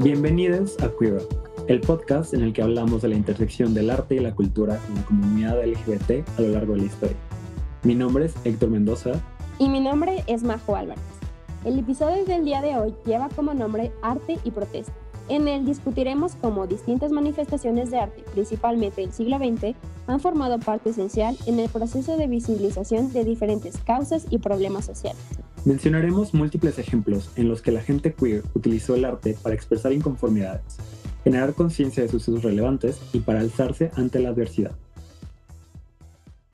Bienvenidos a Queer el podcast en el que hablamos de la intersección del arte y la cultura en la comunidad LGBT a lo largo de la historia. Mi nombre es Héctor Mendoza. Y mi nombre es Majo Álvarez. El episodio del día de hoy lleva como nombre Arte y Protesta. En él discutiremos cómo distintas manifestaciones de arte, principalmente del siglo XX, han formado parte esencial en el proceso de visibilización de diferentes causas y problemas sociales. Mencionaremos múltiples ejemplos en los que la gente queer utilizó el arte para expresar inconformidades, generar conciencia de sucesos relevantes y para alzarse ante la adversidad.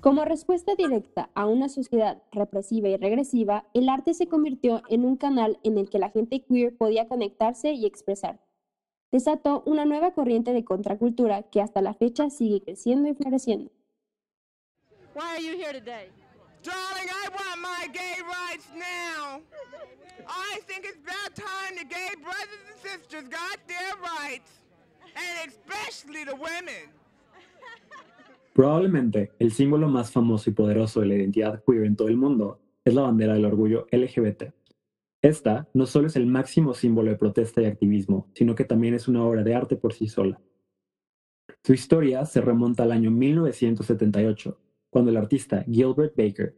Como respuesta directa a una sociedad represiva y regresiva, el arte se convirtió en un canal en el que la gente queer podía conectarse y expresar. Desató una nueva corriente de contracultura que hasta la fecha sigue creciendo y floreciendo. Probablemente el símbolo más famoso y poderoso de la identidad queer en todo el mundo es la bandera del orgullo LGBT. Esta no solo es el máximo símbolo de protesta y activismo, sino que también es una obra de arte por sí sola. Su historia se remonta al año 1978, cuando el artista Gilbert Baker,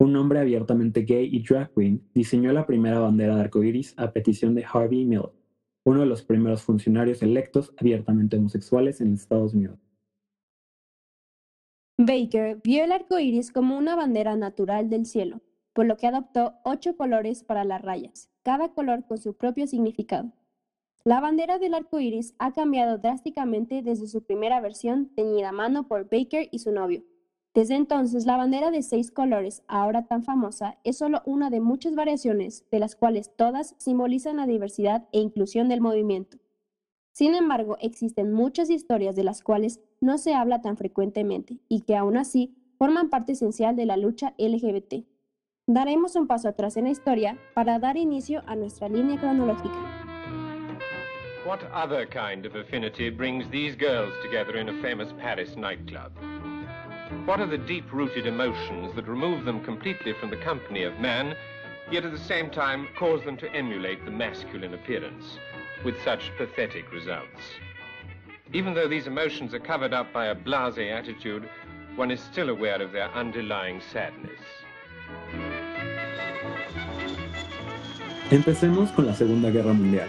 un hombre abiertamente gay y drag queen, diseñó la primera bandera de arcoíris a petición de Harvey Miller, uno de los primeros funcionarios electos abiertamente homosexuales en Estados Unidos. Baker vio el arco iris como una bandera natural del cielo, por lo que adoptó ocho colores para las rayas, cada color con su propio significado. La bandera del arco iris ha cambiado drásticamente desde su primera versión, teñida a mano por Baker y su novio, desde entonces, la bandera de seis colores, ahora tan famosa, es solo una de muchas variaciones, de las cuales todas simbolizan la diversidad e inclusión del movimiento. Sin embargo, existen muchas historias de las cuales no se habla tan frecuentemente y que aún así forman parte esencial de la lucha LGBT. Daremos un paso atrás en la historia para dar inicio a nuestra línea cronológica. What other kind of affinity brings these girls together in a famous Paris nightclub? What are the deep-rooted emotions that remove them completely from the company of man, yet at the same time cause them to emulate the masculine appearance, with such pathetic results? Even though these emotions are covered up by a blasé attitude, one is still aware of their underlying sadness. Empecemos con la Segunda Guerra Mundial,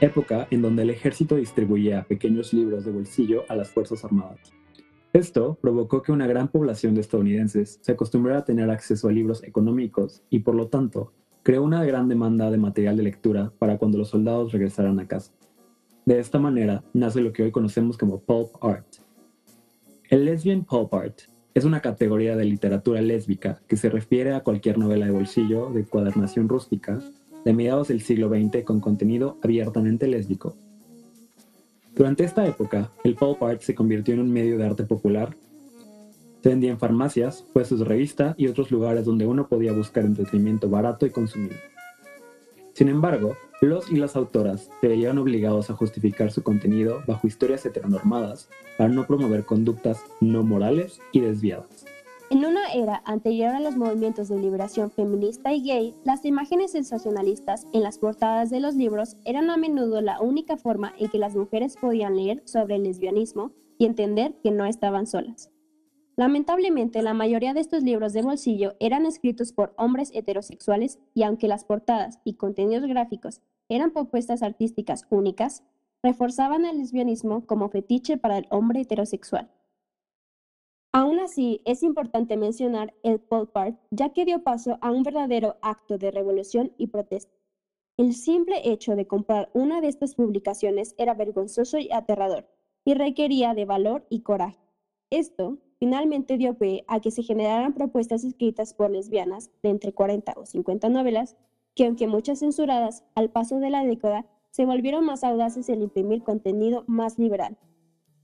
época en donde el ejército distribuía pequeños libros de bolsillo a las Fuerzas Armadas. Esto provocó que una gran población de estadounidenses se acostumbrara a tener acceso a libros económicos y por lo tanto creó una gran demanda de material de lectura para cuando los soldados regresaran a casa. De esta manera nace lo que hoy conocemos como pulp art. El lesbian pulp art es una categoría de literatura lésbica que se refiere a cualquier novela de bolsillo de cuadernación rústica de mediados del siglo XX con contenido abiertamente lésbico durante esta época, el pulp art se convirtió en un medio de arte popular. Se vendía en farmacias, puestos de revista y otros lugares donde uno podía buscar entretenimiento barato y consumido. Sin embargo, los y las autoras se veían obligados a justificar su contenido bajo historias heteronormadas para no promover conductas no morales y desviadas. En una era anterior a los movimientos de liberación feminista y gay, las imágenes sensacionalistas en las portadas de los libros eran a menudo la única forma en que las mujeres podían leer sobre el lesbianismo y entender que no estaban solas. Lamentablemente, la mayoría de estos libros de bolsillo eran escritos por hombres heterosexuales y aunque las portadas y contenidos gráficos eran propuestas artísticas únicas, reforzaban el lesbianismo como fetiche para el hombre heterosexual. Aún así, es importante mencionar el pulp art, ya que dio paso a un verdadero acto de revolución y protesta. El simple hecho de comprar una de estas publicaciones era vergonzoso y aterrador, y requería de valor y coraje. Esto finalmente dio pie a que se generaran propuestas escritas por lesbianas de entre 40 o 50 novelas, que aunque muchas censuradas, al paso de la década, se volvieron más audaces en imprimir contenido más liberal.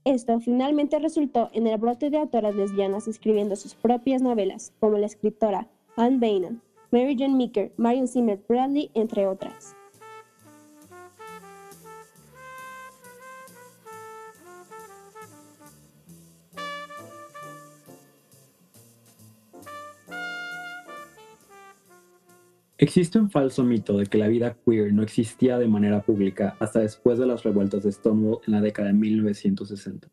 Esto finalmente resultó en el brote de autoras lesbianas escribiendo sus propias novelas, como la escritora Anne Beynon, Mary Jane Meeker, Marion Zimmer Bradley, entre otras. Existe un falso mito de que la vida queer no existía de manera pública hasta después de las revueltas de Stonewall en la década de 1960.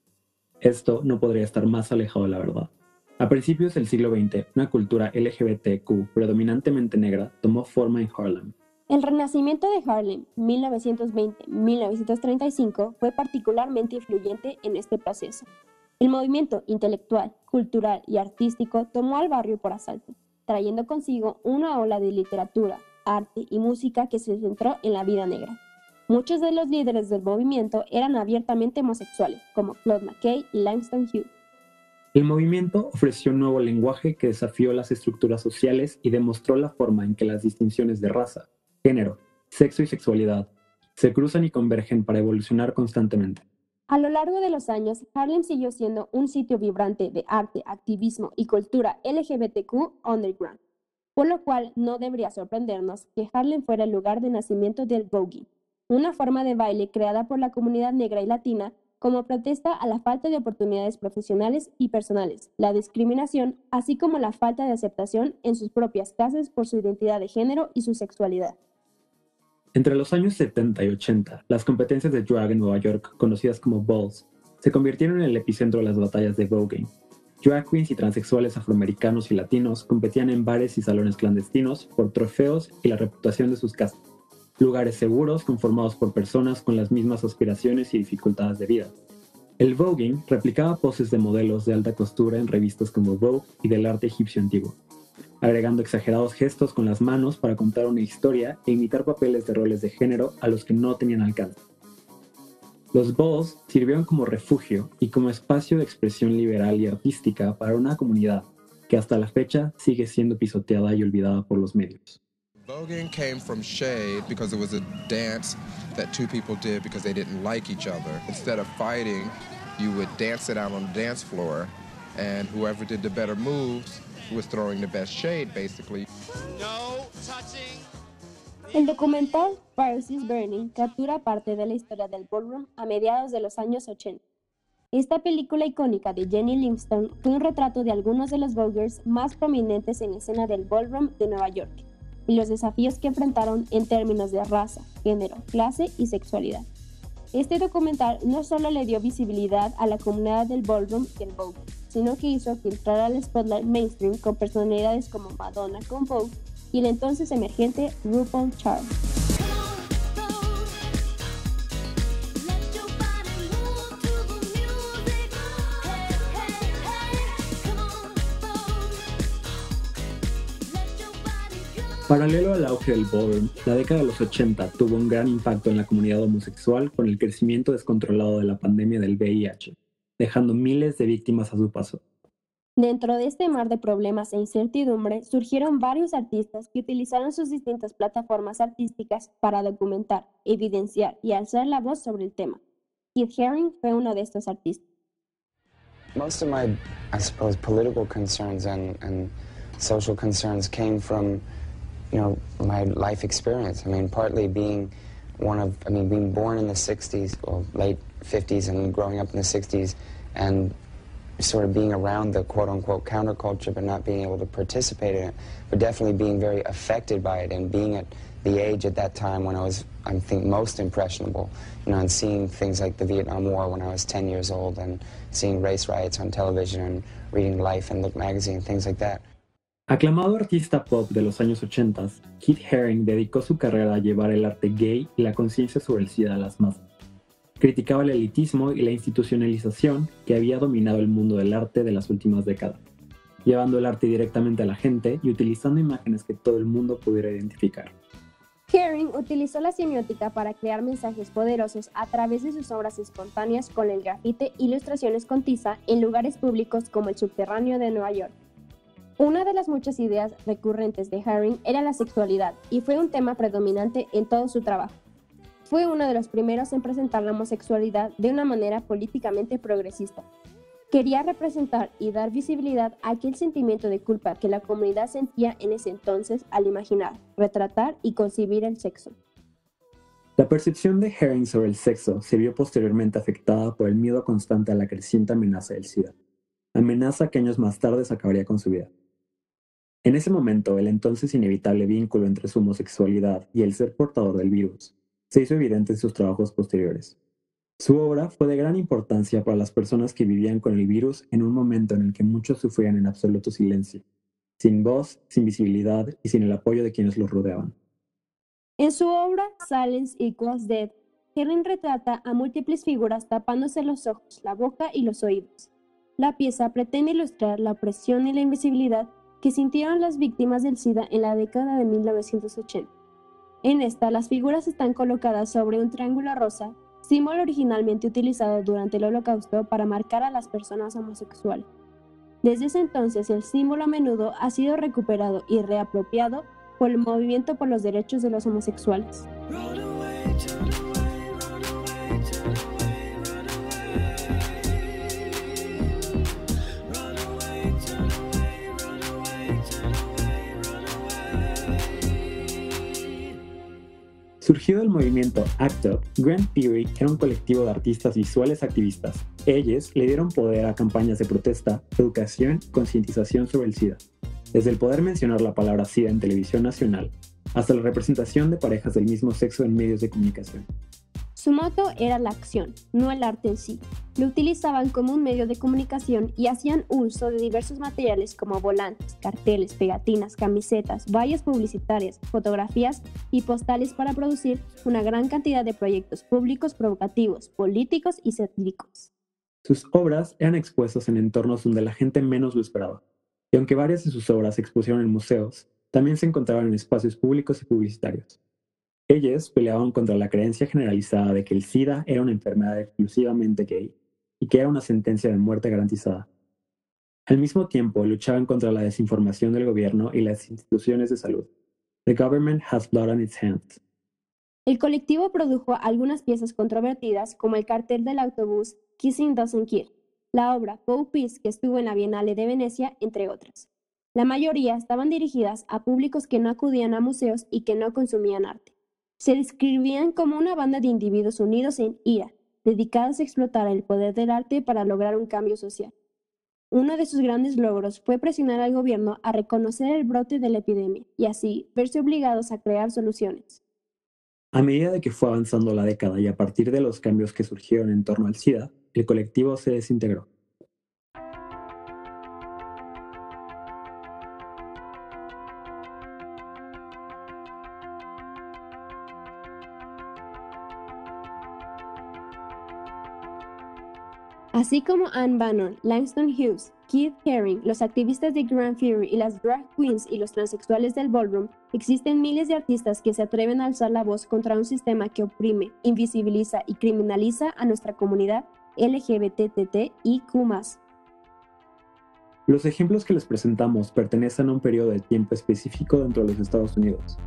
Esto no podría estar más alejado de la verdad. A principios del siglo XX, una cultura LGBTQ predominantemente negra tomó forma en Harlem. El renacimiento de Harlem, 1920-1935, fue particularmente influyente en este proceso. El movimiento intelectual, cultural y artístico tomó al barrio por asalto trayendo consigo una ola de literatura, arte y música que se centró en la vida negra. Muchos de los líderes del movimiento eran abiertamente homosexuales, como Claude McKay y Langston Hughes. El movimiento ofreció un nuevo lenguaje que desafió las estructuras sociales y demostró la forma en que las distinciones de raza, género, sexo y sexualidad se cruzan y convergen para evolucionar constantemente. A lo largo de los años, Harlem siguió siendo un sitio vibrante de arte, activismo y cultura LGBTQ underground, por lo cual no debería sorprendernos que Harlem fuera el lugar de nacimiento del voguing, una forma de baile creada por la comunidad negra y latina como protesta a la falta de oportunidades profesionales y personales, la discriminación, así como la falta de aceptación en sus propias casas por su identidad de género y su sexualidad. Entre los años 70 y 80, las competencias de drag en Nueva York, conocidas como balls, se convirtieron en el epicentro de las batallas de voguing. Drag queens y transexuales afroamericanos y latinos competían en bares y salones clandestinos por trofeos y la reputación de sus casas, lugares seguros conformados por personas con las mismas aspiraciones y dificultades de vida. El voguing replicaba poses de modelos de alta costura en revistas como Vogue y del arte egipcio antiguo, agregando exagerados gestos con las manos para contar una historia e imitar papeles de roles de género a los que no tenían alcance. Los balls sirvieron como refugio y como espacio de expresión liberal y artística para una comunidad que hasta la fecha sigue siendo pisoteada y olvidada por los medios. Voguing came from shade because it was a dance that two people did because they didn't like each other. Instead of fighting, you would dance it out on the dance floor, and whoever did the better moves el documental Paris is Burning captura parte de la historia del ballroom a mediados de los años 80. Esta película icónica de Jenny Livingston fue un retrato de algunos de los voguers más prominentes en la escena del ballroom de Nueva York y los desafíos que enfrentaron en términos de raza, género, clase y sexualidad. Este documental no solo le dio visibilidad a la comunidad del ballroom y el vogue, sino que hizo filtrar al spotlight mainstream con personalidades como Madonna con Vogue y el entonces emergente RuPaul Charles. Paralelo al auge del ballroom, la década de los 80 tuvo un gran impacto en la comunidad homosexual con el crecimiento descontrolado de la pandemia del VIH dejando miles de víctimas a su paso. Dentro de este mar de problemas e incertidumbre surgieron varios artistas que utilizaron sus distintas plataformas artísticas para documentar, evidenciar y alzar la voz sobre el tema. Keith Haring fue uno de estos artistas. Most of my, I suppose, political concerns and, and social concerns came from, you know, my life experience. I mean, partly being one of, I mean, being born in the 60s, or late 50s, and growing up in the 60s, and sort of being around the quote unquote counterculture but not being able to participate in it, but definitely being very affected by it and being at the age at that time when I was, I think, most impressionable, you know, and seeing things like the Vietnam War when I was 10 years old and seeing race riots on television and reading Life and Look magazine, things like that. Aclamado artista pop de los años 80, Keith Haring dedicó su carrera a llevar el arte gay y la conciencia sobre el SIDA a las masas. Criticaba el elitismo y la institucionalización que había dominado el mundo del arte de las últimas décadas, llevando el arte directamente a la gente y utilizando imágenes que todo el mundo pudiera identificar. Haring utilizó la semiótica para crear mensajes poderosos a través de sus obras espontáneas con el grafite e ilustraciones con tiza en lugares públicos como el subterráneo de Nueva York. Una de las muchas ideas recurrentes de Haring era la sexualidad y fue un tema predominante en todo su trabajo fue uno de los primeros en presentar la homosexualidad de una manera políticamente progresista. Quería representar y dar visibilidad a aquel sentimiento de culpa que la comunidad sentía en ese entonces al imaginar, retratar y concebir el sexo. La percepción de Herring sobre el sexo se vio posteriormente afectada por el miedo constante a la creciente amenaza del SIDA, amenaza que años más tarde acabaría con su vida. En ese momento, el entonces inevitable vínculo entre su homosexualidad y el ser portador del virus se hizo evidente en sus trabajos posteriores. Su obra fue de gran importancia para las personas que vivían con el virus en un momento en el que muchos sufrían en absoluto silencio, sin voz, sin visibilidad y sin el apoyo de quienes los rodeaban. En su obra Silence Equals Dead, Herring retrata a múltiples figuras tapándose los ojos, la boca y los oídos. La pieza pretende ilustrar la opresión y la invisibilidad que sintieron las víctimas del SIDA en la década de 1980. En esta, las figuras están colocadas sobre un triángulo rosa, símbolo originalmente utilizado durante el Holocausto para marcar a las personas homosexuales. Desde ese entonces, el símbolo a menudo ha sido recuperado y reapropiado por el movimiento por los derechos de los homosexuales. Surgido del movimiento ACT UP, Grand Theory era un colectivo de artistas visuales activistas. Ellos le dieron poder a campañas de protesta, educación y concientización sobre el SIDA. Desde el poder mencionar la palabra SIDA en televisión nacional, hasta la representación de parejas del mismo sexo en medios de comunicación. Su moto era la acción, no el arte en sí. Lo utilizaban como un medio de comunicación y hacían uso de diversos materiales como volantes, carteles, pegatinas, camisetas, vallas publicitarias, fotografías y postales para producir una gran cantidad de proyectos públicos provocativos, políticos y satíricos. Sus obras eran expuestas en entornos donde la gente menos lo esperaba, y aunque varias de sus obras se expusieron en museos, también se encontraban en espacios públicos y publicitarios. Ellos peleaban contra la creencia generalizada de que el SIDA era una enfermedad exclusivamente gay y que era una sentencia de muerte garantizada. Al mismo tiempo, luchaban contra la desinformación del gobierno y las instituciones de salud. The government has blood on its hands. El colectivo produjo algunas piezas controvertidas, como el cartel del autobús Kissing Doesn't Kill, la obra Poe Peace que estuvo en la Bienal de Venecia, entre otras. La mayoría estaban dirigidas a públicos que no acudían a museos y que no consumían arte se describían como una banda de individuos unidos en ira, dedicados a explotar el poder del arte para lograr un cambio social. Uno de sus grandes logros fue presionar al gobierno a reconocer el brote de la epidemia y así verse obligados a crear soluciones. A medida de que fue avanzando la década y a partir de los cambios que surgieron en torno al SIDA, el colectivo se desintegró. Así como Anne Bannon, Langston Hughes, Keith Haring, los activistas de Grand Fury y las drag queens y los transexuales del ballroom, existen miles de artistas que se atreven a alzar la voz contra un sistema que oprime, invisibiliza y criminaliza a nuestra comunidad LGBTTIQ+. Los ejemplos que les presentamos pertenecen a un periodo de tiempo específico dentro de los Estados Unidos,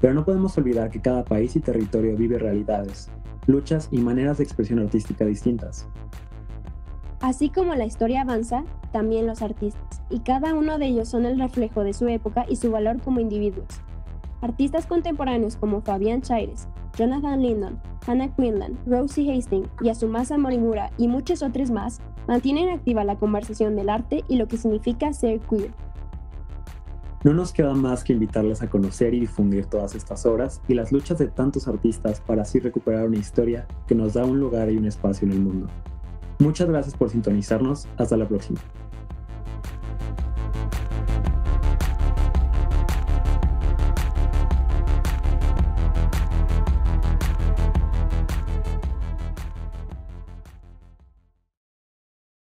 pero no podemos olvidar que cada país y territorio vive realidades, luchas y maneras de expresión artística distintas. Así como la historia avanza, también los artistas, y cada uno de ellos son el reflejo de su época y su valor como individuos. Artistas contemporáneos como Fabián Chaires, Jonathan Lindon, Hannah Quinlan, Rosie Hastings, Yasumasa Morimura y muchos otros más mantienen activa la conversación del arte y lo que significa ser queer. No nos queda más que invitarles a conocer y difundir todas estas obras y las luchas de tantos artistas para así recuperar una historia que nos da un lugar y un espacio en el mundo. Muchas gracias por sintonizarnos. Hasta la próxima.